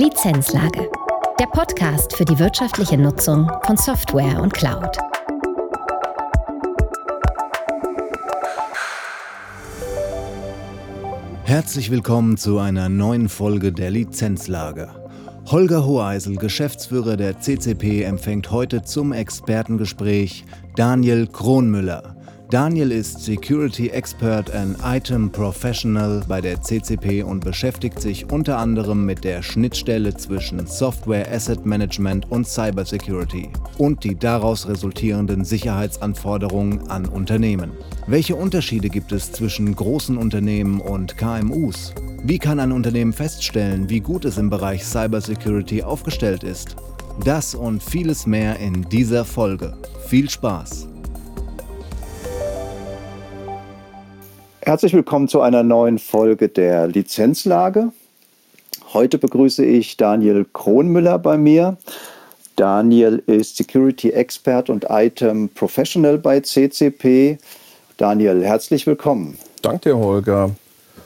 Lizenzlage. Der Podcast für die wirtschaftliche Nutzung von Software und Cloud. Herzlich willkommen zu einer neuen Folge der Lizenzlage. Holger Hoheisel, Geschäftsführer der CCP, empfängt heute zum Expertengespräch Daniel Kronmüller, Daniel ist Security Expert and Item Professional bei der CCP und beschäftigt sich unter anderem mit der Schnittstelle zwischen Software Asset Management und Cybersecurity und die daraus resultierenden Sicherheitsanforderungen an Unternehmen. Welche Unterschiede gibt es zwischen großen Unternehmen und KMUs? Wie kann ein Unternehmen feststellen, wie gut es im Bereich Cybersecurity aufgestellt ist? Das und vieles mehr in dieser Folge. Viel Spaß! Herzlich willkommen zu einer neuen Folge der Lizenzlage. Heute begrüße ich Daniel Kronmüller bei mir. Daniel ist Security Expert und Item Professional bei CCP. Daniel, herzlich willkommen. Danke dir, Holger.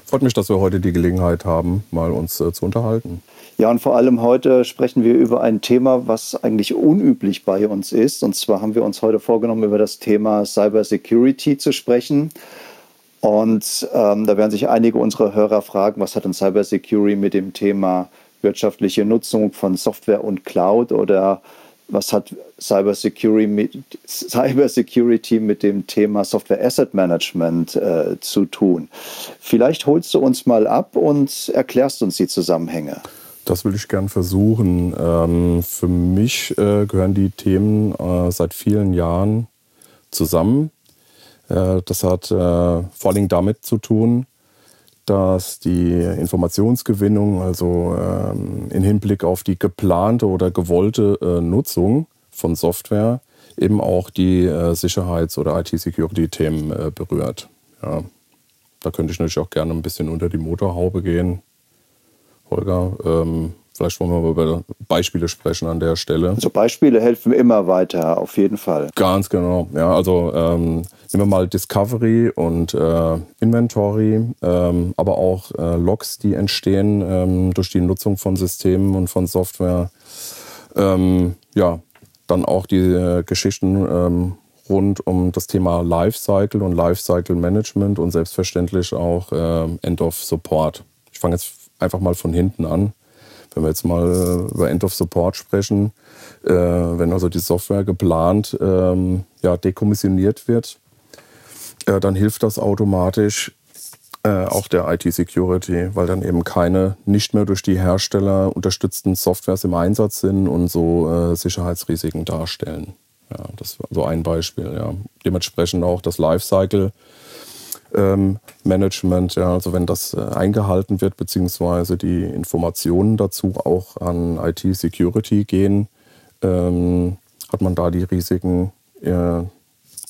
Freut mich, dass wir heute die Gelegenheit haben, mal uns äh, zu unterhalten. Ja, und vor allem heute sprechen wir über ein Thema, was eigentlich unüblich bei uns ist. Und zwar haben wir uns heute vorgenommen, über das Thema Cybersecurity zu sprechen. Und ähm, da werden sich einige unserer Hörer fragen, was hat denn Cybersecurity mit dem Thema wirtschaftliche Nutzung von Software und Cloud oder was hat Cybersecurity mit, Cybersecurity mit dem Thema Software Asset Management äh, zu tun? Vielleicht holst du uns mal ab und erklärst uns die Zusammenhänge. Das will ich gern versuchen. Ähm, für mich äh, gehören die Themen äh, seit vielen Jahren zusammen. Äh, das hat äh, vor allem damit zu tun, dass die Informationsgewinnung, also ähm, in Hinblick auf die geplante oder gewollte äh, Nutzung von Software, eben auch die Sicherheits- oder IT-Security-Themen berührt. Ja. Da könnte ich natürlich auch gerne ein bisschen unter die Motorhaube gehen. Holger, ähm, Vielleicht wollen wir mal über Beispiele sprechen an der Stelle. Also Beispiele helfen immer weiter, auf jeden Fall. Ganz genau. Ja, also ähm, nehmen wir mal Discovery und äh, Inventory, ähm, aber auch äh, Logs, die entstehen ähm, durch die Nutzung von Systemen und von Software. Ähm, ja, dann auch die äh, Geschichten ähm, rund um das Thema Lifecycle und Lifecycle Management und selbstverständlich auch äh, End of Support. Ich fange jetzt einfach mal von hinten an. Wenn wir jetzt mal äh, über End of Support sprechen, äh, wenn also die Software geplant ähm, ja, dekommissioniert wird, äh, dann hilft das automatisch äh, auch der IT-Security, weil dann eben keine nicht mehr durch die Hersteller unterstützten Softwares im Einsatz sind und so äh, Sicherheitsrisiken darstellen. Ja, das war so ein Beispiel. Ja. Dementsprechend auch das Lifecycle ähm, Management, ja, also wenn das äh, eingehalten wird, beziehungsweise die Informationen dazu auch an IT-Security gehen, ähm, hat man da die Risiken äh,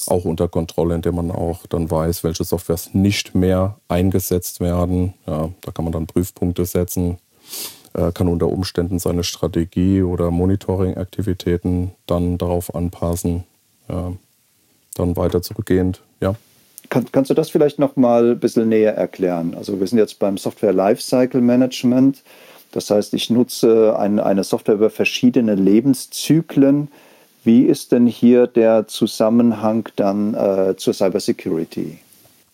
auch unter Kontrolle, indem man auch dann weiß, welche Softwares nicht mehr eingesetzt werden. Ja, da kann man dann Prüfpunkte setzen, äh, kann unter Umständen seine Strategie oder Monitoring-Aktivitäten dann darauf anpassen. Ja, dann weiter zurückgehend, ja. Kann, kannst du das vielleicht noch mal ein bisschen näher erklären? Also wir sind jetzt beim Software Lifecycle Management. Das heißt, ich nutze ein, eine Software über verschiedene Lebenszyklen. Wie ist denn hier der Zusammenhang dann äh, zur Cybersecurity?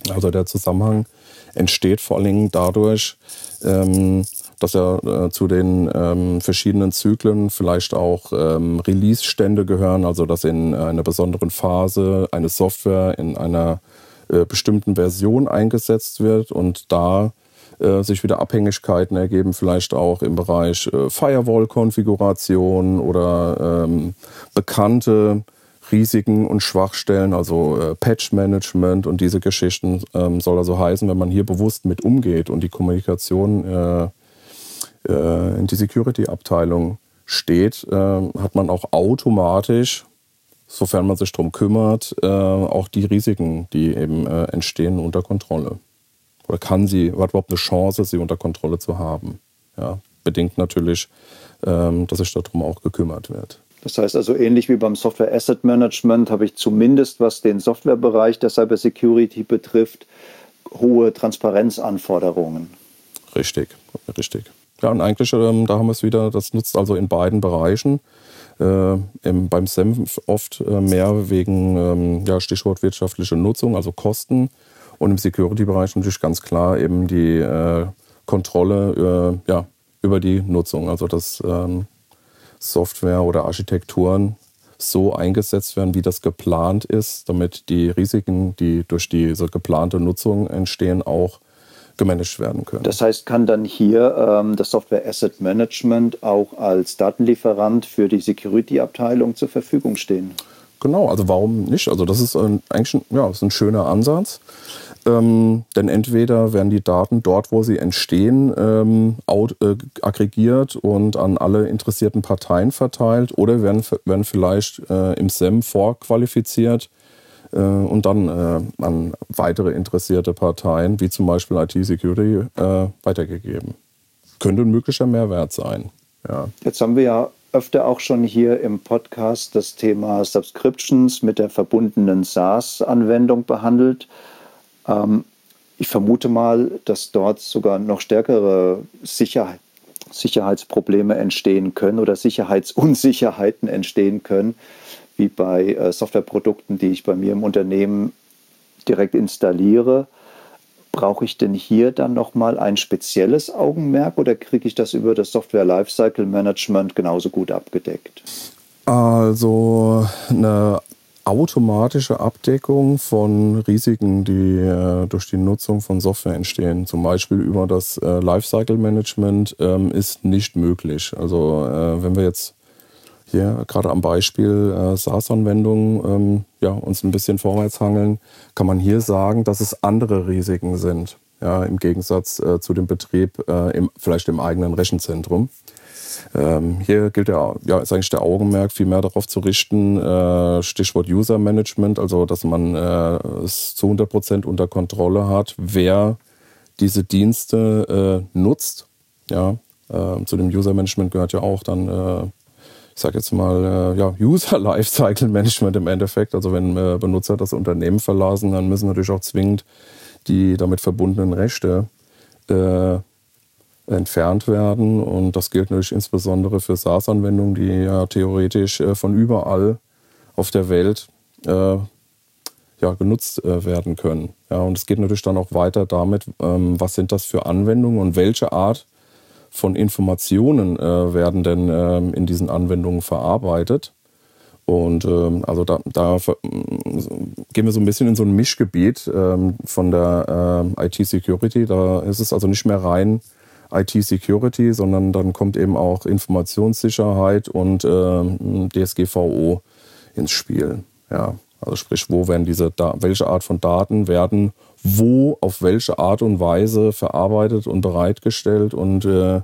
Also der Zusammenhang entsteht vor allen Dingen dadurch, ähm, dass er äh, zu den ähm, verschiedenen Zyklen vielleicht auch ähm, Release-Stände gehören, also dass in einer besonderen Phase eine Software in einer äh, bestimmten Version eingesetzt wird und da äh, sich wieder Abhängigkeiten ergeben, vielleicht auch im Bereich äh, Firewall-Konfiguration oder ähm, bekannte Risiken und Schwachstellen, also äh, Patch-Management und diese Geschichten ähm, soll also heißen, wenn man hier bewusst mit umgeht und die Kommunikation äh, äh, in die Security-Abteilung steht, äh, hat man auch automatisch sofern man sich darum kümmert, äh, auch die Risiken, die eben äh, entstehen, unter Kontrolle. Oder kann sie, hat überhaupt eine Chance, sie unter Kontrolle zu haben. Ja, bedingt natürlich, ähm, dass sich darum auch gekümmert wird. Das heißt also, ähnlich wie beim Software Asset Management habe ich zumindest, was den Softwarebereich der Cybersecurity betrifft, hohe Transparenzanforderungen. Richtig, richtig. ja, und eigentlich, ähm, da haben wir es wieder, das nutzt also in beiden Bereichen. Äh, im, beim SEM oft äh, mehr wegen ähm, ja, Stichwort wirtschaftliche Nutzung, also Kosten. Und im Security-Bereich natürlich ganz klar eben die äh, Kontrolle äh, ja, über die Nutzung. Also dass ähm, Software oder Architekturen so eingesetzt werden, wie das geplant ist, damit die Risiken, die durch diese geplante Nutzung entstehen, auch gemanagt werden können. Das heißt, kann dann hier ähm, das Software Asset Management auch als Datenlieferant für die Security-Abteilung zur Verfügung stehen? Genau, also warum nicht? Also das ist ein, eigentlich ein, ja, ist ein schöner Ansatz. Ähm, denn entweder werden die Daten dort, wo sie entstehen, ähm, out, äh, aggregiert und an alle interessierten Parteien verteilt oder werden, werden vielleicht äh, im SEM vorqualifiziert und dann äh, an weitere interessierte Parteien, wie zum Beispiel IT-Security, äh, weitergegeben. Könnte ein möglicher Mehrwert sein. Ja. Jetzt haben wir ja öfter auch schon hier im Podcast das Thema Subscriptions mit der verbundenen SaaS-Anwendung behandelt. Ähm, ich vermute mal, dass dort sogar noch stärkere Sicherheit, Sicherheitsprobleme entstehen können oder Sicherheitsunsicherheiten entstehen können, wie bei äh, Softwareprodukten, die ich bei mir im Unternehmen direkt installiere. Brauche ich denn hier dann nochmal ein spezielles Augenmerk oder kriege ich das über das Software Lifecycle Management genauso gut abgedeckt? Also eine automatische Abdeckung von Risiken, die äh, durch die Nutzung von Software entstehen, zum Beispiel über das äh, Lifecycle Management, ähm, ist nicht möglich. Also wenn wir jetzt hier gerade am Beispiel äh, SaaS-Anwendungen ähm, ja, uns ein bisschen vorwärts hangeln, kann man hier sagen, dass es andere Risiken sind, ja, im Gegensatz äh, zu dem Betrieb äh, im, vielleicht im eigenen Rechenzentrum. Ähm, hier gilt der, ja, ist eigentlich der Augenmerk viel mehr darauf zu richten, äh, Stichwort User Management, also dass man äh, es zu 100 Prozent unter Kontrolle hat, wer diese Dienste äh, nutzt. Ja, äh, zu dem User Management gehört ja auch dann, äh, ich sage jetzt mal, äh, ja, User Lifecycle Management im Endeffekt. Also wenn Benutzer das Unternehmen verlassen, dann müssen natürlich auch zwingend die damit verbundenen Rechte entfernt werden. Und das gilt natürlich insbesondere für SaaS-Anwendungen, die ja theoretisch äh, von überall auf der Welt äh, ja, genutzt äh, werden können. Ja, und es geht natürlich dann auch weiter damit, ähm, was sind das für Anwendungen und welche Art von Informationen äh, werden denn ähm, in diesen Anwendungen verarbeitet. Und ähm, also da, da gehen wir so ein bisschen in so ein Mischgebiet ähm, von der ähm, IT-Security. Da ist es also nicht mehr rein IT-Security, sondern dann kommt eben auch Informationssicherheit und äh, DSGVO ins Spiel. Ja, also sprich, wo werden diese, da welche Art von Daten werden wo, auf welche Art und Weise verarbeitet und bereitgestellt und äh,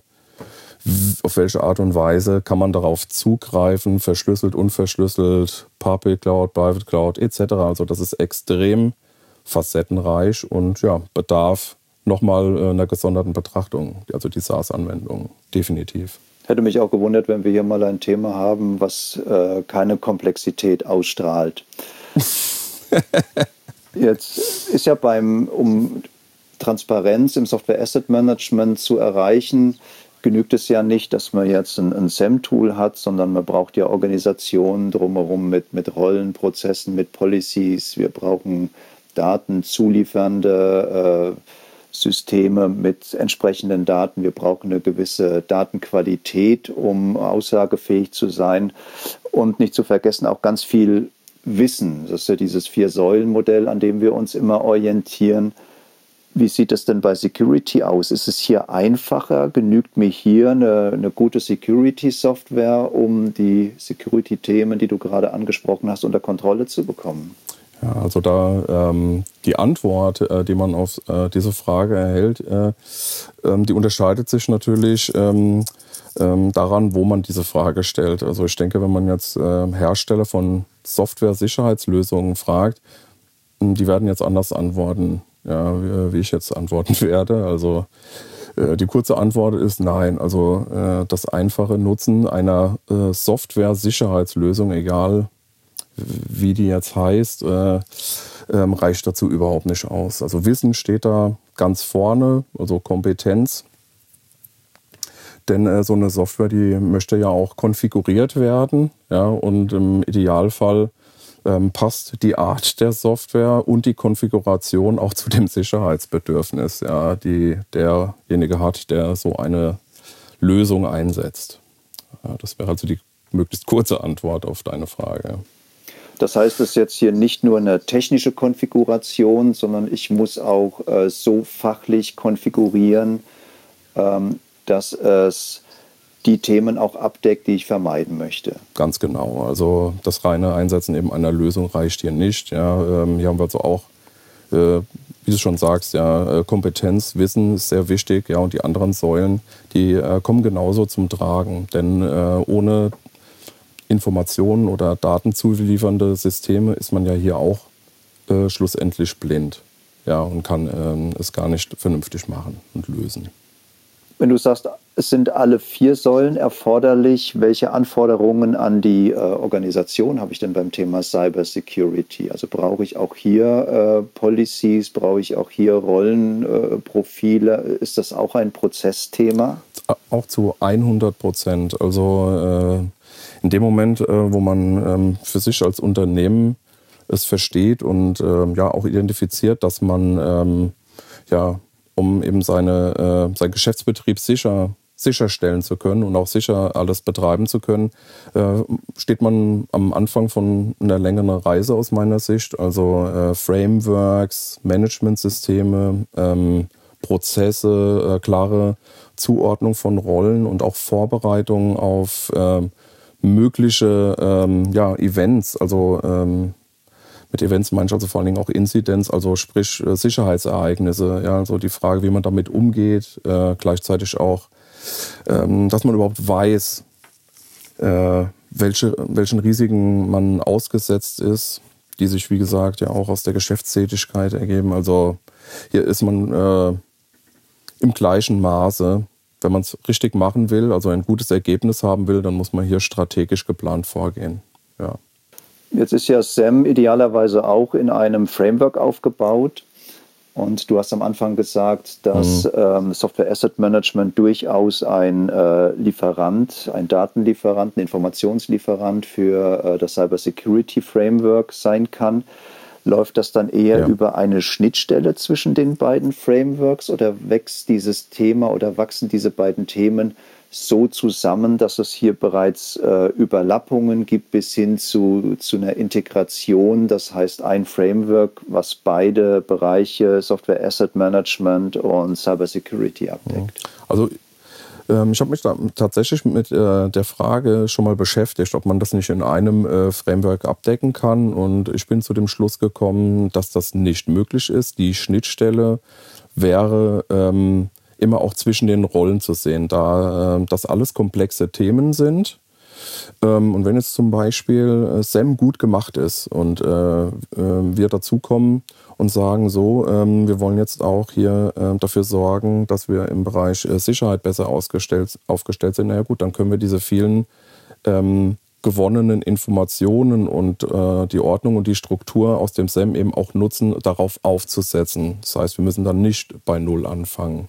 auf welche Art und Weise kann man darauf zugreifen, verschlüsselt, unverschlüsselt, Public Cloud, Private Cloud etc. Also das ist extrem facettenreich und ja, bedarf nochmal äh, einer gesonderten Betrachtung, also die SaaS-Anwendung, definitiv. Hätte mich auch gewundert, wenn wir hier mal ein Thema haben, was äh, keine Komplexität ausstrahlt. Jetzt ist ja beim, um Transparenz im Software Asset Management zu erreichen, genügt es ja nicht, dass man jetzt ein, ein SEM-Tool hat, sondern man braucht ja Organisationen drumherum mit, mit Rollenprozessen, mit Policies. Wir brauchen Daten zuliefernde äh, Systeme mit entsprechenden Daten. Wir brauchen eine gewisse Datenqualität, um aussagefähig zu sein. Und nicht zu vergessen auch ganz viel Wissen. Das ist ja dieses Vier-Säulen-Modell, an dem wir uns immer orientieren. Wie sieht es denn bei Security aus? Ist es hier einfacher? Genügt mir hier eine, eine gute Security-Software, um die Security-Themen, die du gerade angesprochen hast, unter Kontrolle zu bekommen? Ja, also da ähm, die Antwort, äh, die man auf äh, diese Frage erhält, äh, ähm, die unterscheidet sich natürlich ähm, ähm daran, wo man diese Frage stellt. Also ich denke, wenn man jetzt ähm, Hersteller von Software-Sicherheitslösungen fragt, hm, die werden jetzt anders antworten, ja, wie, ich jetzt antworten werde. Also äh, die kurze Antwort ist nein. Also äh, das einfache Nutzen einer äh, Software-Sicherheitslösung, egal wie die jetzt heißt, äh, ähm, reicht dazu überhaupt nicht aus. Also Wissen steht da ganz vorne, also Kompetenz. Denn äh, so eine Software, die möchte ja auch konfiguriert werden. Ja, und im Idealfall ähm, passt die Art der Software und die Konfiguration auch zu dem Sicherheitsbedürfnis, ja, die derjenige hat, der so eine Lösung einsetzt. Ja, das wäre also die möglichst kurze Antwort auf deine Frage. Das heißt, es ist jetzt hier nicht nur eine technische Konfiguration, sondern ich muss auch äh, so fachlich konfigurieren, ähm, dass es die Themen auch abdeckt, die ich vermeiden möchte. Ganz genau. Also das reine Einsetzen eben einer Lösung reicht hier nicht. Ja, ähm, hier haben wir also auch, äh, wie du schon sagst, ja, äh, Kompetenz, Wissen ist sehr wichtig. Ja, und die anderen Säulen, die äh, kommen genauso zum Tragen. Denn ohne Informationen oder Daten zuliefernde Systeme ist man ja hier auch schlussendlich blind. Ja, und kann ähm, es gar nicht vernünftig machen und lösen. Wenn du sagst, es sind alle vier Säulen erforderlich, welche Anforderungen an die äh, Organisation habe ich denn beim Thema Cyber Security? Also brauche ich auch hier äh, Policies, brauche ich auch hier Rollenprofile? Äh, Ist das auch ein Prozessthema? Auch zu 100 Prozent. Also äh, in dem Moment, äh, wo man ähm, für sich als Unternehmen es versteht und ähm, ja auch identifiziert, dass man ähm, ja um eben seine, äh, seinen Geschäftsbetrieb sicher sicherstellen zu können und auch sicher alles betreiben zu können, äh, steht man am Anfang von einer längeren Reise aus meiner Sicht. Also äh, Frameworks, Managementsysteme, ähm, Prozesse, äh, klare Zuordnung von Rollen und auch Vorbereitung auf äh, mögliche ähm, ja, Events, also ähm, mit Events meine ich also vor allen Dingen auch Inzidenz, also sprich äh, Sicherheitsereignisse, ja, also die Frage, wie man damit umgeht, äh, gleichzeitig auch, ähm, dass man überhaupt weiß, äh, welche, welchen Risiken man ausgesetzt ist, die sich, wie gesagt, ja auch aus der Geschäftstätigkeit ergeben. Also hier ist man äh, im gleichen Maße wenn man es richtig machen will, also ein gutes Ergebnis haben will, dann muss man hier strategisch geplant vorgehen. Ja. Jetzt ist ja SAM idealerweise auch in einem Framework aufgebaut. Und du hast am Anfang gesagt, dass mhm. ähm, Software Asset Management durchaus ein äh, Lieferant, ein Datenlieferant, ein Informationslieferant für äh, das Cyber Security Framework sein kann. Läuft das dann eher ja. über eine Schnittstelle zwischen den beiden Frameworks oder wächst dieses Thema oder wachsen diese beiden Themen so zusammen, dass es hier bereits äh, Überlappungen gibt bis hin zu, zu einer Integration, das heißt ein Framework, was beide Bereiche Software Asset Management und Cyber Security abdeckt? Also ähm, ich habe mich da tatsächlich mit äh, der Frage schon mal beschäftigt, ob man das nicht in einem äh, Framework abdecken kann. Und ich bin zu dem Schluss gekommen, dass das nicht möglich ist. Die Schnittstelle wäre ähm, immer auch zwischen den Rollen zu sehen, da äh, das alles komplexe Themen sind. Ähm, und wenn jetzt zum Beispiel äh, SAM gut gemacht ist und äh, äh, wir dazukommen und sagen so, ähm, wir wollen jetzt auch hier äh, dafür sorgen, dass wir im Bereich äh, Sicherheit besser aufgestellt sind. Na ja gut, dann können wir diese vielen ähm, gewonnenen Informationen und äh, die Ordnung und die Struktur aus dem SEM eben auch nutzen, darauf aufzusetzen. Das heißt, wir müssen dann nicht bei Null anfangen.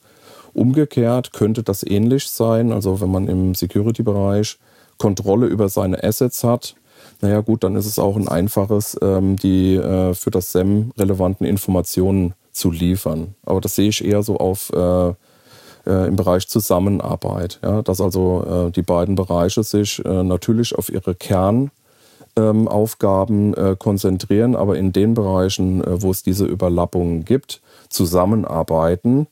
Umgekehrt könnte das ähnlich sein, also wenn man im Security-Bereich Kontrolle über seine Assets hat, naja gut, dann ist es auch ein einfaches, ähm, die äh, für das SEM relevanten Informationen zu liefern. Aber das sehe ich eher so auf äh, äh, im Bereich Zusammenarbeit, ja, dass also die beiden Bereiche sich natürlich auf ihre Kernaufgaben ähm, äh, konzentrieren, aber in den Bereichen, wo es diese Überlappungen gibt, zusammenarbeiten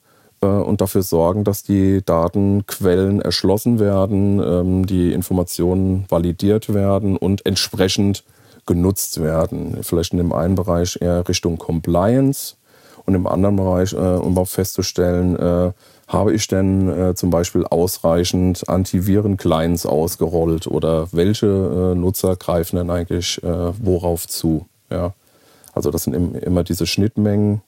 und dafür sorgen, dass die Datenquellen erschlossen werden, ähm, die Informationen validiert werden und entsprechend genutzt werden. Vielleicht in dem einen Bereich eher Richtung Compliance und im anderen Bereich, äh, um auch festzustellen, äh, habe ich denn zum Beispiel ausreichend Antiviren-Clients ausgerollt oder welche Nutzer greifen denn eigentlich worauf zu? Also das sind immer diese Schnittmengen,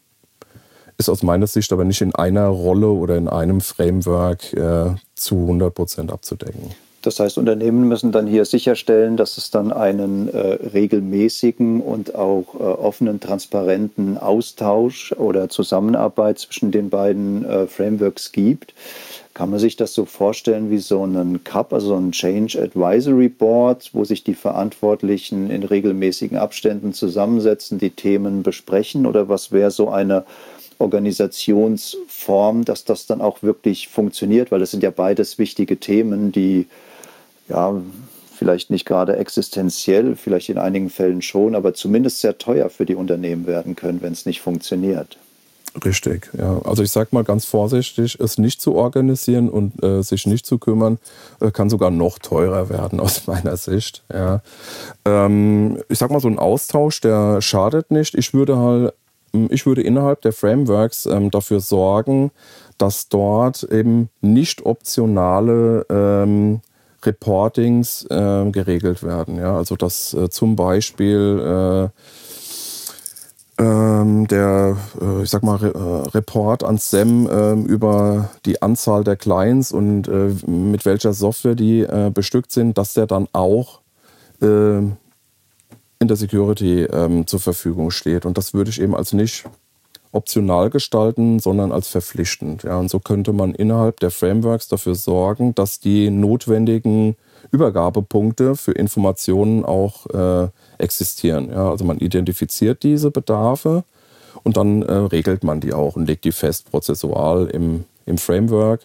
ist aus meiner Sicht aber nicht in einer Rolle oder in einem Framework äh, zu 100 Prozent abzudecken. Das heißt, Unternehmen müssen dann hier sicherstellen, dass es dann einen äh, regelmäßigen und auch äh, offenen, transparenten Austausch oder Zusammenarbeit zwischen den beiden äh, Frameworks gibt. Kann man sich das so vorstellen wie so einen CAP, also ein Change Advisory Board, wo sich die Verantwortlichen in regelmäßigen Abständen zusammensetzen, die Themen besprechen? Oder was wäre so eine Organisationsform, dass das dann auch wirklich funktioniert? Weil es sind ja beides wichtige Themen, die ja vielleicht nicht gerade existenziell, vielleicht in einigen Fällen schon, aber zumindest sehr teuer für die Unternehmen werden können, wenn es nicht funktioniert. Richtig, ja. Also ich sage mal ganz vorsichtig, es nicht zu organisieren und äh, sich nicht zu kümmern, äh, kann sogar noch teurer werden aus meiner Sicht. Ja. Ähm, ich sag mal, so ein Austausch, der schadet nicht. Ich würde halt, ich würde innerhalb der Frameworks ähm, dafür sorgen, dass dort eben nicht optionale ähm, Reportings äh, geregelt werden. Ja? Also dass äh, zum Beispiel äh, ähm, der, äh, ich sag mal, äh, Report an SEM äh, über die Anzahl der Clients und äh, mit welcher Software die bestückt sind, dass der dann auch in der Security ähm, zur Verfügung steht. Und das würde ich eben als nicht optional gestalten, sondern als verpflichtend. Ja, und so könnte man innerhalb der Frameworks dafür sorgen, dass die notwendigen Übergabepunkte für Informationen auch äh, existieren. Ja, also man identifiziert diese Bedarfe und dann äh, regelt man die auch und legt die fest prozessual im, im Framework.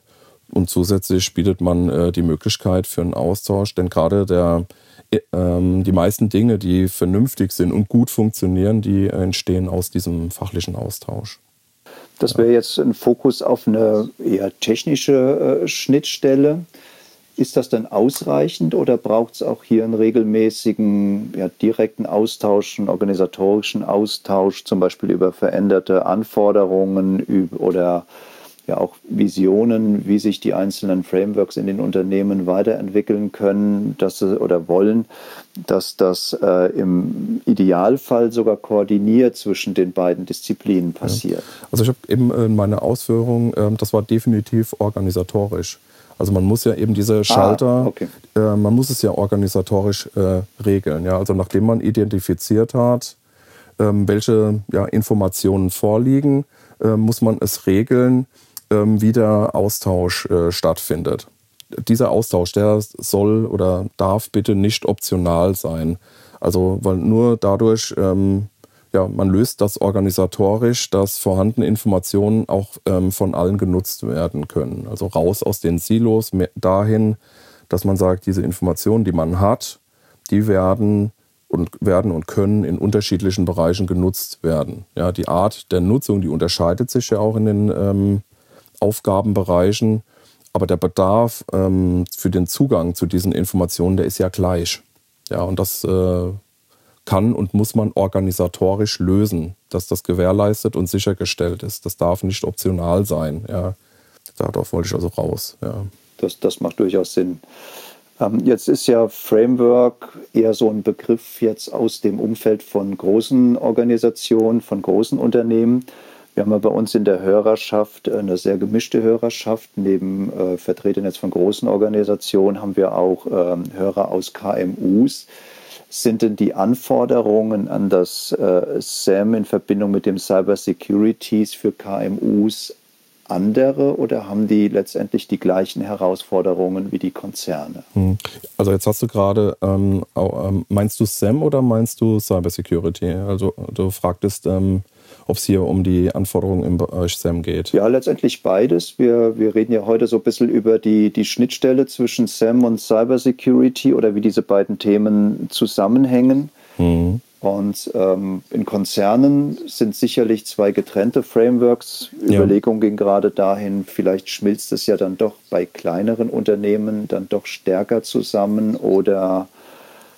Und zusätzlich bietet man äh, die Möglichkeit für einen Austausch, denn gerade der, ähm, die meisten Dinge, die vernünftig sind und gut funktionieren, die entstehen aus diesem fachlichen Austausch. Das wäre jetzt ein Fokus auf eine eher technische äh, Schnittstelle. Ist das dann ausreichend oder braucht es auch hier einen regelmäßigen ja, direkten Austausch, einen organisatorischen Austausch, zum Beispiel über veränderte Anforderungen oder ja auch Visionen, wie sich die einzelnen Frameworks in den Unternehmen weiterentwickeln können dass, sie, oder wollen, dass das äh, im Idealfall sogar koordiniert zwischen den beiden Disziplinen passiert. Also ich habe eben in meiner Ausführung, äh, das war definitiv organisatorisch. Also man muss ja eben diese ah, Schalter, ah, okay. äh, man muss es ja organisatorisch äh, regeln. Ja? Also nachdem man identifiziert hat, ähm, welche ja, Informationen vorliegen, äh, muss man es regeln, ähm, wie der Austausch äh, stattfindet. Dieser Austausch, der soll oder darf bitte nicht optional sein. Also weil nur dadurch ähm, ja, man löst das organisatorisch, dass vorhandene Informationen auch ähm, von allen genutzt werden können. Also raus aus den Silos, dahin, dass man sagt, diese Informationen, die man hat, die werden und werden und können in unterschiedlichen Bereichen genutzt werden. Ja, die Art der Nutzung, die unterscheidet sich ja auch in den ähm, Aufgabenbereichen, aber der Bedarf ähm, für den Zugang zu diesen Informationen, der ist ja gleich. Ja, und das äh, kann und muss man organisatorisch lösen, dass das gewährleistet und sichergestellt ist. Das darf nicht optional sein. Ja. Darauf wollte ich also raus. Ja. Das, das macht durchaus Sinn. Ähm, jetzt ist ja Framework eher so ein Begriff jetzt aus dem Umfeld von großen Organisationen, von großen Unternehmen. Wir haben ja bei uns in der Hörerschaft eine sehr gemischte Hörerschaft. Neben äh, Vertretern jetzt von großen Organisationen haben wir auch ähm, Hörer aus KMUs sind denn die Anforderungen an das äh, SAM in Verbindung mit dem Cyber Securities für KMUs andere oder haben die letztendlich die gleichen Herausforderungen wie die Konzerne? Hm. Also jetzt hast du gerade, ähm, ähm, meinst du SAM oder meinst du Cyber Security? Also du fragtest, ähm, ob es hier um die Anforderungen im Bereich SAM geht. Ja, letztendlich beides. Wir, wir reden ja heute so ein bisschen über die, die Schnittstelle zwischen SAM und Cybersecurity oder wie diese beiden Themen zusammenhängen. Mhm. Und ähm, in Konzernen sind sicherlich zwei getrennte Frameworks. Ja. Überlegung ging gerade dahin, vielleicht schmilzt es ja dann doch bei kleineren Unternehmen dann doch stärker zusammen oder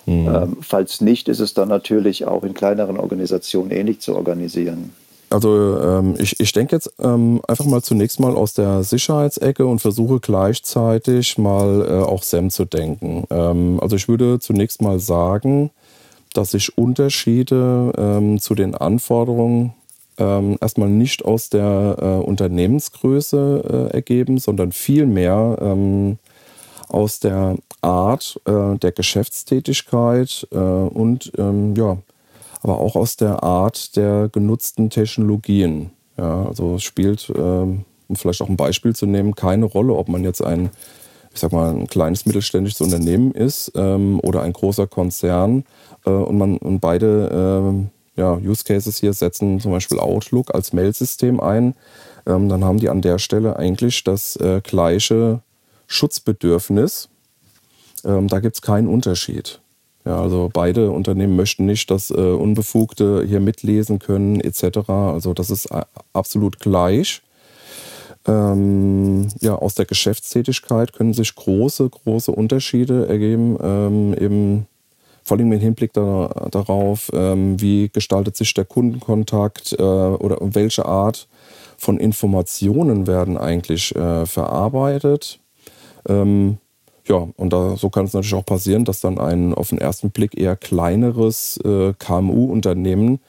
Mhm. Ähm, falls nicht, ist es dann natürlich auch in kleineren Organisationen ähnlich zu organisieren. Also ähm, ich, ich denke jetzt ähm, einfach mal zunächst mal aus der Sicherheitsecke und versuche gleichzeitig mal äh, auch SEM zu denken. Ähm, also ich würde zunächst mal sagen, dass sich Unterschiede ähm, zu den Anforderungen ähm, erstmal nicht aus der äh, Unternehmensgröße äh, ergeben, sondern vielmehr ähm, aus der Art äh, der Geschäftstätigkeit äh, und ähm, ja, aber auch aus der Art der genutzten Technologien. Ja, also es spielt ähm, um vielleicht auch ein Beispiel zu nehmen, keine Rolle, ob man jetzt ein, ich sag mal, ein kleines mittelständisches Unternehmen ist ähm, oder ein großer Konzern äh, und man und beide äh, ja, Use Cases hier setzen zum Beispiel Outlook als Mail-System ein, ähm, dann haben die an der Stelle eigentlich das äh, gleiche Schutzbedürfnis. Ähm, da gibt es keinen Unterschied. Ja, also beide Unternehmen möchten nicht, dass äh, Unbefugte hier mitlesen können etc. Also das ist absolut gleich. Ähm, ja, aus der Geschäftstätigkeit können sich große, große Unterschiede ergeben. Ähm, eben vor allem im Hinblick da, darauf, ähm, wie gestaltet sich der Kundenkontakt äh, oder welche Art von Informationen werden eigentlich äh, verarbeitet. Ähm, ja, und da, so kann es natürlich auch passieren, dass dann ein auf den ersten Blick eher kleineres äh, KMU-Unternehmen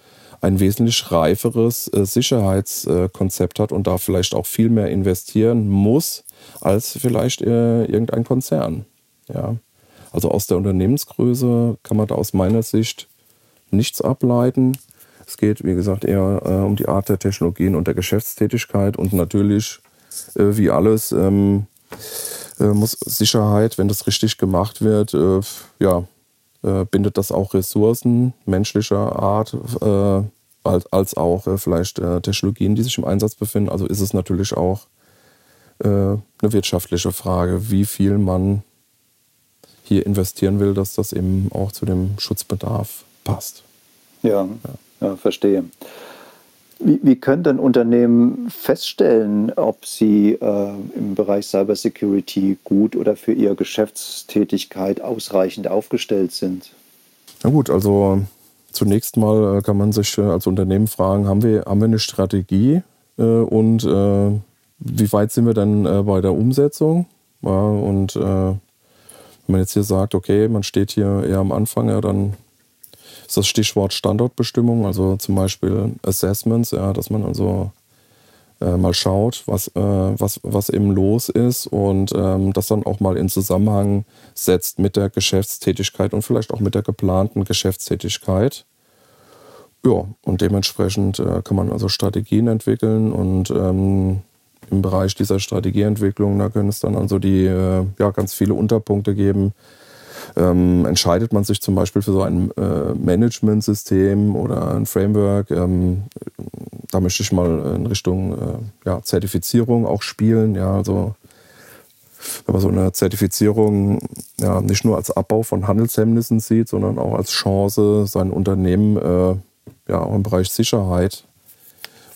ein wesentlich reiferes äh, Sicherheitskonzept hat und da vielleicht auch viel mehr investieren muss als vielleicht äh, irgendein Konzern. Ja. Also aus der Unternehmensgröße kann man da aus meiner Sicht nichts ableiten. Es geht, wie gesagt, eher äh, um die Art der Technologien und der Geschäftstätigkeit und natürlich, äh, wie alles, ähm, äh, muss Sicherheit, wenn das richtig gemacht wird, äh, ja, äh, bindet das auch Ressourcen menschlicher Art äh, als, als auch äh, vielleicht äh, Technologien, die sich im Einsatz befinden. Also ist es natürlich auch eine wirtschaftliche Frage, wie viel man hier investieren will, dass das eben auch zu dem Schutzbedarf passt. Ja, ja. ja verstehe. Wie, wie können denn Unternehmen feststellen, ob sie äh, im Bereich Cybersecurity gut oder für ihre Geschäftstätigkeit ausreichend aufgestellt sind? Na gut, also zunächst mal äh, kann man sich äh, als Unternehmen fragen, haben wir, haben wir eine Strategie äh, und äh, wie weit sind wir dann äh, bei der Umsetzung? Ja, und wenn man jetzt hier sagt, okay, man steht hier eher am Anfang, ja, dann ist das Stichwort Standortbestimmung, also zum Beispiel Assessments, ja, dass man also äh, mal schaut, was, äh, was, was eben los ist und ähm, das dann auch mal in Zusammenhang setzt mit der Geschäftstätigkeit und vielleicht auch mit der geplanten Geschäftstätigkeit. Ja, und dementsprechend äh, kann man also Strategien entwickeln und ähm, im Bereich dieser Strategieentwicklung, da können es dann also die äh, ja, ganz viele Unterpunkte geben, ähm, entscheidet man sich zum Beispiel für so ein äh, Management-System oder ein Framework, ähm, da möchte ich mal in Richtung äh, ja, Zertifizierung auch spielen. Ja, also wenn man so eine Zertifizierung ja, nicht nur als Abbau von Handelshemmnissen sieht, sondern auch als Chance, sein Unternehmen äh, ja, auch im Bereich Sicherheit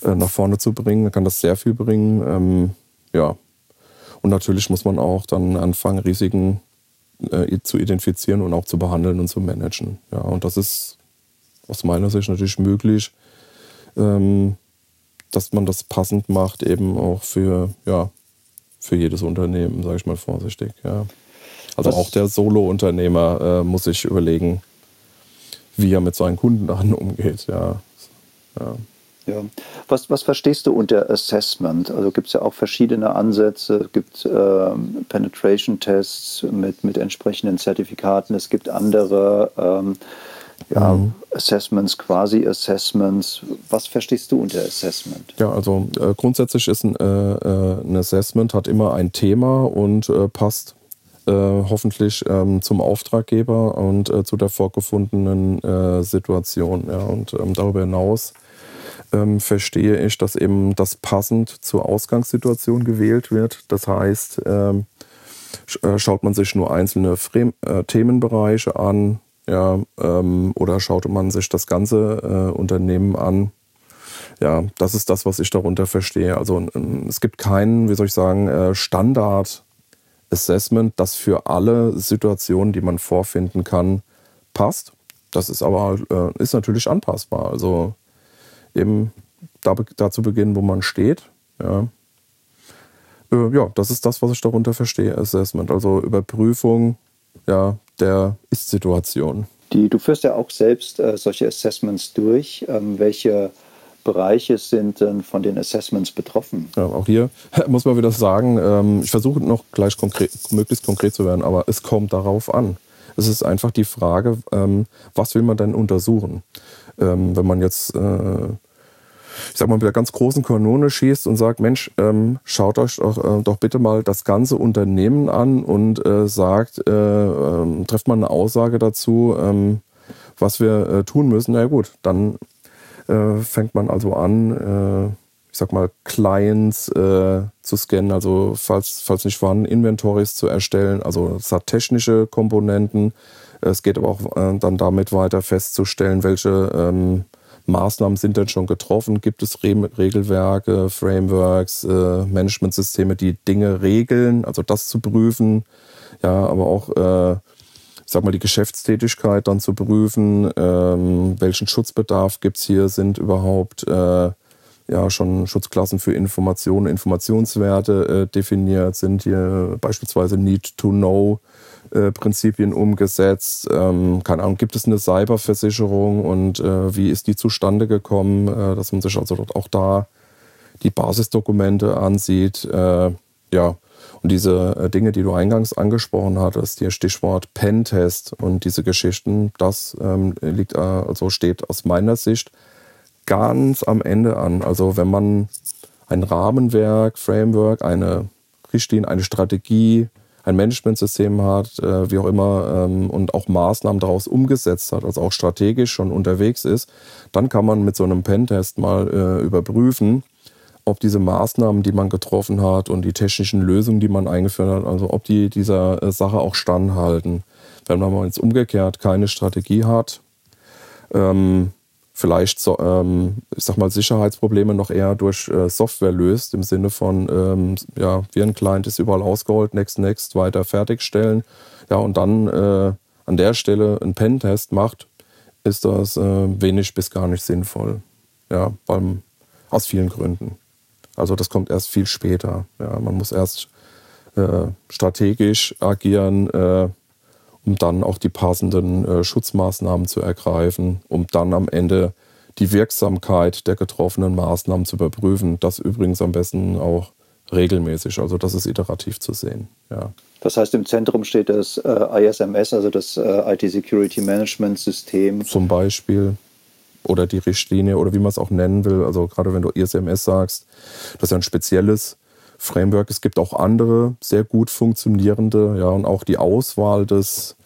äh, nach vorne zu bringen, dann kann das sehr viel bringen. Ähm, ja. Und natürlich muss man auch dann anfangen, Risiken äh, zu identifizieren und auch zu behandeln und zu managen. Ja, und das ist aus meiner Sicht natürlich möglich, ähm, dass man das passend macht, eben auch für, ja, für jedes Unternehmen, sage ich mal vorsichtig. Ja. Also Was? auch der Solo-Unternehmer äh, muss sich überlegen, wie er mit seinen Kunden dann umgeht. Ja. ja. Ja. Was, was verstehst du unter Assessment? Also gibt es ja auch verschiedene Ansätze. Es gibt ähm, Penetration-Tests mit, mit entsprechenden Zertifikaten. Es gibt andere ähm, ja, mhm. Assessments, quasi-Assessments. Was verstehst du unter Assessment? Ja, also äh, grundsätzlich ist ein, äh, äh ein, Assessment hat immer ein Thema und äh, passt äh, hoffentlich ähm, zum Auftraggeber und äh, zu der vorgefundenen Situation. Ja, und ähm, darüber hinaus ähm, verstehe ich, dass eben das passend zur Ausgangssituation gewählt wird. Das heißt, ähm, äh, schaut man sich nur einzelne Frame äh, Themenbereiche an, ja, ähm, oder schaut man sich das ganze äh, Unternehmen an. Ja, das ist das, was ich darunter verstehe. Also es gibt keinen, wie soll ich sagen, äh, Standard Assessment, das für alle Situationen, die man vorfinden kann, passt. Das ist aber äh, ist natürlich anpassbar. Also eben da, da zu beginnen, wo man steht. Ja. Äh, ja, das ist das, was ich darunter verstehe, Assessment. Also Überprüfung ja, der Ist-Situation. du führst ja auch selbst äh, solche Assessments durch. Ähm, welche Bereiche sind denn von den Assessments betroffen? Ja, auch hier muss man wieder sagen, ähm, ich versuche noch gleich konkret, möglichst konkret zu werden, aber es kommt darauf an. Es ist einfach die Frage, ähm, was will man denn untersuchen? Ähm, wenn man jetzt äh, ich sag mal, mit der ganz großen Kanone schießt und sagt, Mensch, ähm, schaut euch doch, äh, doch, bitte mal das ganze Unternehmen an und äh, sagt, äh, ähm, trefft mal eine Aussage dazu, ähm, was wir äh, tun müssen. Na gut, dann äh, fängt man also an, äh, ich sag mal, Clients zu scannen, also falls, falls nicht vorhanden, Inventories zu erstellen. Also es hat technische Komponenten. Es geht aber auch dann damit weiter festzustellen, welche ähm, Maßnahmen sind denn schon getroffen? Gibt es Re Regelwerke, Frameworks, äh, Managementsysteme, die Dinge regeln? Also das zu prüfen. Ja, aber auch, äh, ich sag mal, die Geschäftstätigkeit dann zu prüfen. Ähm, welchen Schutzbedarf gibt es hier? Sind überhaupt äh, ja schon Schutzklassen für Informationen, Informationswerte äh, definiert? Sind hier beispielsweise Need to Know? Äh, Prinzipien umgesetzt? Ähm, keine Ahnung, gibt es eine Cyberversicherung und äh, wie ist die zustande gekommen, äh, dass man sich also dort auch da die Basisdokumente ansieht? Äh, ja, und diese äh, Dinge, die du eingangs angesprochen hattest, hier Stichwort Pentest und diese Geschichten, das ähm, liegt also steht aus meiner Sicht ganz am Ende an. Also wenn man ein Rahmenwerk, Framework, eine Richtlinie, eine Strategie, ein Managementsystem hat, äh, wie auch immer, ähm, und auch Maßnahmen daraus umgesetzt hat, also auch strategisch schon unterwegs ist, dann kann man mit so einem Pentest mal äh, überprüfen, ob diese Maßnahmen, die man getroffen hat und die technischen Lösungen, die man eingeführt hat, also ob die dieser äh, Sache auch standhalten. Wenn man jetzt umgekehrt keine Strategie hat, ähm, vielleicht, so, ähm, ich sag mal, Sicherheitsprobleme noch eher durch äh, Software löst, im Sinne von, ähm, ja, Virenclient ist überall ausgeholt, next, next, weiter fertigstellen. Ja, und dann äh, an der Stelle einen Pentest macht, ist das äh, wenig bis gar nicht sinnvoll. Ja, beim, aus vielen Gründen. Also das kommt erst viel später. Ja, man muss erst äh, strategisch agieren, äh, um dann auch die passenden äh, Schutzmaßnahmen zu ergreifen, um dann am Ende die Wirksamkeit der getroffenen Maßnahmen zu überprüfen. Das übrigens am besten auch regelmäßig. Also das ist iterativ zu sehen. Ja. Das heißt, im Zentrum steht das äh, ISMS, also das äh, IT Security Management System. Zum Beispiel. Oder die Richtlinie oder wie man es auch nennen will. Also gerade wenn du ISMS sagst, das ist ja ein spezielles Framework. Es gibt auch andere sehr gut funktionierende, ja, und auch die Auswahl des,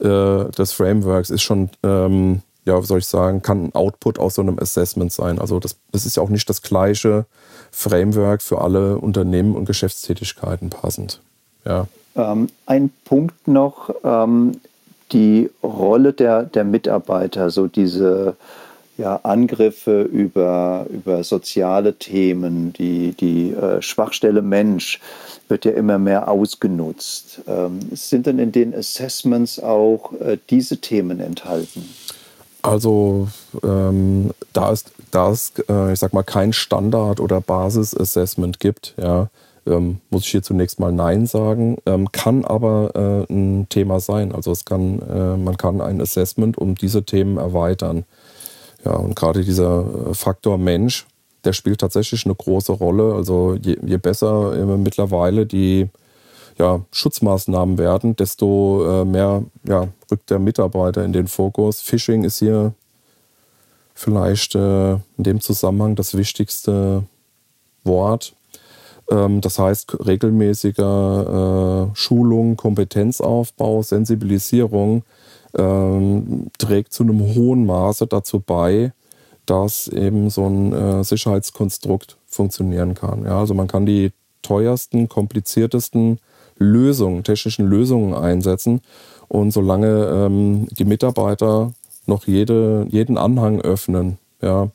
äh, des Frameworks ist schon, ähm, ja, wie soll ich sagen, kann ein Output aus so einem Assessment sein. Also das, das ist ja auch nicht das gleiche Framework für alle Unternehmen und Geschäftstätigkeiten passend. Ja. Ähm, ein Punkt noch, ähm, die Rolle der, der Mitarbeiter, so diese ja, Angriffe über, über soziale Themen, die, die äh, Schwachstelle Mensch wird ja immer mehr ausgenutzt. Ähm, sind denn in den Assessments auch äh, diese Themen enthalten? Also ähm, da es, da es äh, ich sag mal, kein Standard- oder Basis-Assessment gibt, ja, ähm, muss ich hier zunächst mal Nein sagen, ähm, kann aber äh, ein Thema sein. Also es kann, äh, man kann ein Assessment um diese Themen erweitern. Ja, und gerade dieser äh, Faktor Mensch, der spielt tatsächlich eine große Rolle. Also je, je besser mittlerweile die ja, Schutzmaßnahmen werden, desto äh, mehr ja, rückt der Mitarbeiter in den Fokus. Phishing ist hier vielleicht äh, in dem Zusammenhang das wichtigste Wort. Ähm, das heißt regelmäßiger äh, Schulung, Kompetenzaufbau, Sensibilisierung ähm, trägt zu einem hohen Maße dazu bei, dass eben so ein äh, Sicherheitskonstrukt funktionieren kann. Ja, also man kann die teuersten, kompliziertesten Lösungen, technischen Lösungen einsetzen und solange ähm, die Mitarbeiter noch jede, jeden Anhang öffnen, ja,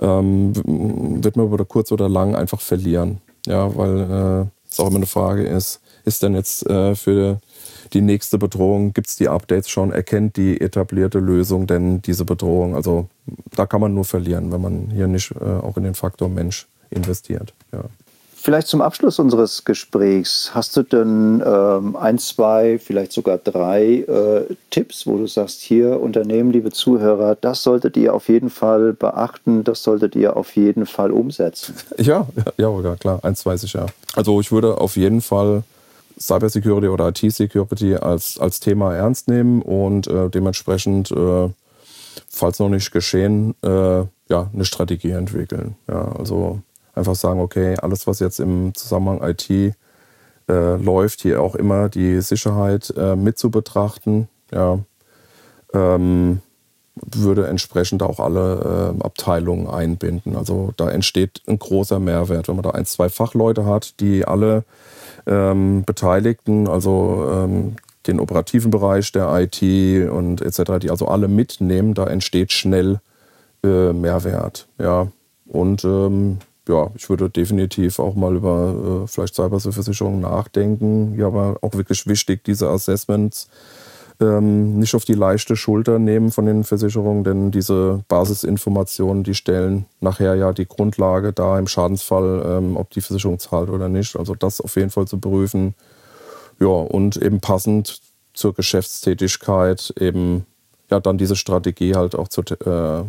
ähm, wird man über kurz oder lang einfach verlieren. Ja, weil äh, es auch immer eine Frage ist, ist denn jetzt äh, für die nächste Bedrohung? Gibt es die Updates schon? Erkennt die etablierte Lösung denn diese Bedrohung? Also da kann man nur verlieren, wenn man hier nicht äh, auch in den Faktor Mensch investiert. Ja. Vielleicht zum Abschluss unseres Gesprächs, hast du denn ähm, ein, zwei, vielleicht sogar drei äh, Tipps, wo du sagst, hier Unternehmen, liebe Zuhörer, das solltet ihr auf jeden Fall beachten, das solltet ihr auf jeden Fall umsetzen? Ja, ja, ja klar, eins weiß ich ja. Also ich würde auf jeden Fall Cybersecurity oder IT-Security als, als Thema ernst nehmen und äh, dementsprechend äh, falls noch nicht geschehen, äh, ja, eine Strategie entwickeln. Ja, also einfach sagen, okay, alles, was jetzt im Zusammenhang IT äh, läuft, hier auch immer die Sicherheit äh, mit zu betrachten. Ja, ähm, würde entsprechend auch alle äh, Abteilungen einbinden. Also da entsteht ein großer Mehrwert, wenn man da ein, zwei Fachleute hat, die alle ähm, Beteiligten, also ähm, den operativen Bereich der IT und etc., die also alle mitnehmen, da entsteht schnell äh, Mehrwert. Ja. Und ähm, ja, ich würde definitiv auch mal über äh, vielleicht Cyberversicherung nachdenken. Ja, aber auch wirklich wichtig, diese Assessments ähm, nicht auf die leichte Schulter nehmen von den Versicherungen, denn diese Basisinformationen, die stellen nachher ja die Grundlage da im Schadensfall, ähm, ob die Versicherung zahlt oder nicht. Also das auf jeden Fall zu prüfen. Ja, und eben passend zur Geschäftstätigkeit eben ja dann diese Strategie halt auch zu, äh,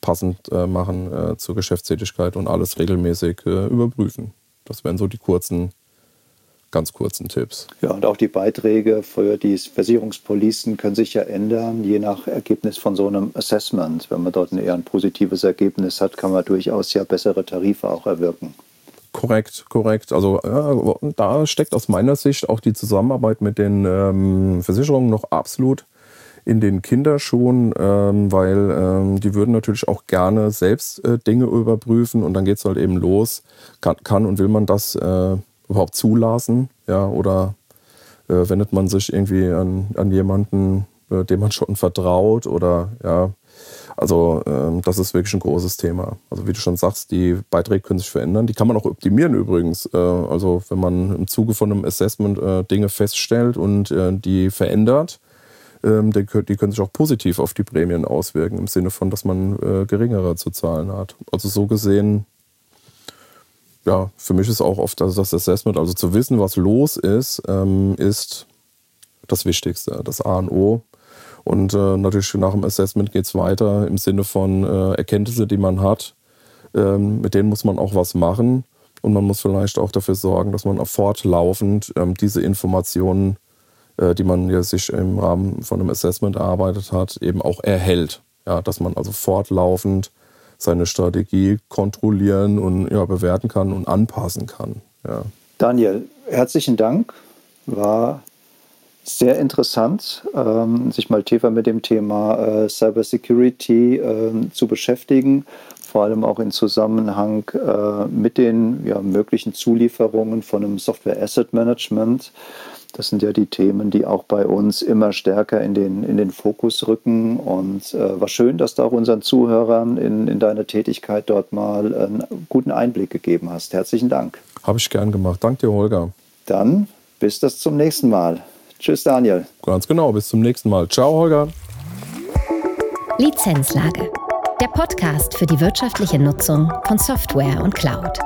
passend äh, machen äh, zur Geschäftstätigkeit und alles regelmäßig äh, überprüfen. Das wären so die kurzen ganz kurzen Tipps. Ja, und auch die Beiträge für die Versicherungspolicen können sich ja ändern, je nach Ergebnis von so einem Assessment. Wenn man dort ein eher ein positives Ergebnis hat, kann man durchaus ja bessere Tarife auch erwirken. Korrekt, korrekt. Also ja, da steckt aus meiner Sicht auch die Zusammenarbeit mit den ähm, Versicherungen noch absolut in den Kinderschuhen, ähm, weil ähm, die würden natürlich auch gerne selbst äh, Dinge überprüfen und dann geht es halt eben los. Kann, kann, und will man das äh, überhaupt zulassen? Ja, oder äh, wendet man sich irgendwie an, an jemanden, äh, dem man schon vertraut? Oder ja, also äh, das ist wirklich ein großes Thema. Also wie du schon sagst, die Beiträge können sich verändern. Die kann man auch optimieren übrigens. Äh, also wenn man im Zuge von einem Assessment äh, Dinge feststellt und äh, die verändert, ähm, die, die, können sich auch positiv auf die Prämien auswirken, im Sinne von, dass man geringere zu zahlen hat. Also so gesehen ja, für mich ist auch oft also das Assessment, also zu wissen, was los ist, ähm, ist das Wichtigste, das A und O. Und äh, natürlich nach dem Assessment geht es weiter im Sinne von äh, Erkenntnisse, die man hat. Ähm, mit denen muss man auch was machen. Und man muss vielleicht auch dafür sorgen, dass man fortlaufend ähm, diese Informationen, äh, die man ja sich im Rahmen von einem Assessment erarbeitet hat, eben auch erhält. Ja, dass man also fortlaufend seine Strategie kontrollieren und ja, bewerten kann und anpassen kann. Ja. Daniel, herzlichen Dank. War sehr interessant, ähm, sich mal tiefer mit dem Thema äh, Cybersecurity äh, zu beschäftigen, vor allem auch in Zusammenhang äh, mit den ja, möglichen Zulieferungen von einem Software Asset Management. Das sind ja die Themen, die auch bei uns immer stärker in den, in den Fokus rücken. Und äh, war schön, dass du auch unseren Zuhörern in, in deine Tätigkeit dort mal einen guten Einblick gegeben hast. Herzlichen Dank. Habe ich gern gemacht. Danke dir, Holger. Dann bis das zum nächsten Mal. Tschüss, Daniel. Ganz genau, bis zum nächsten Mal. Ciao, Holger. Lizenzlage. Der Podcast für die wirtschaftliche Nutzung von Software und Cloud.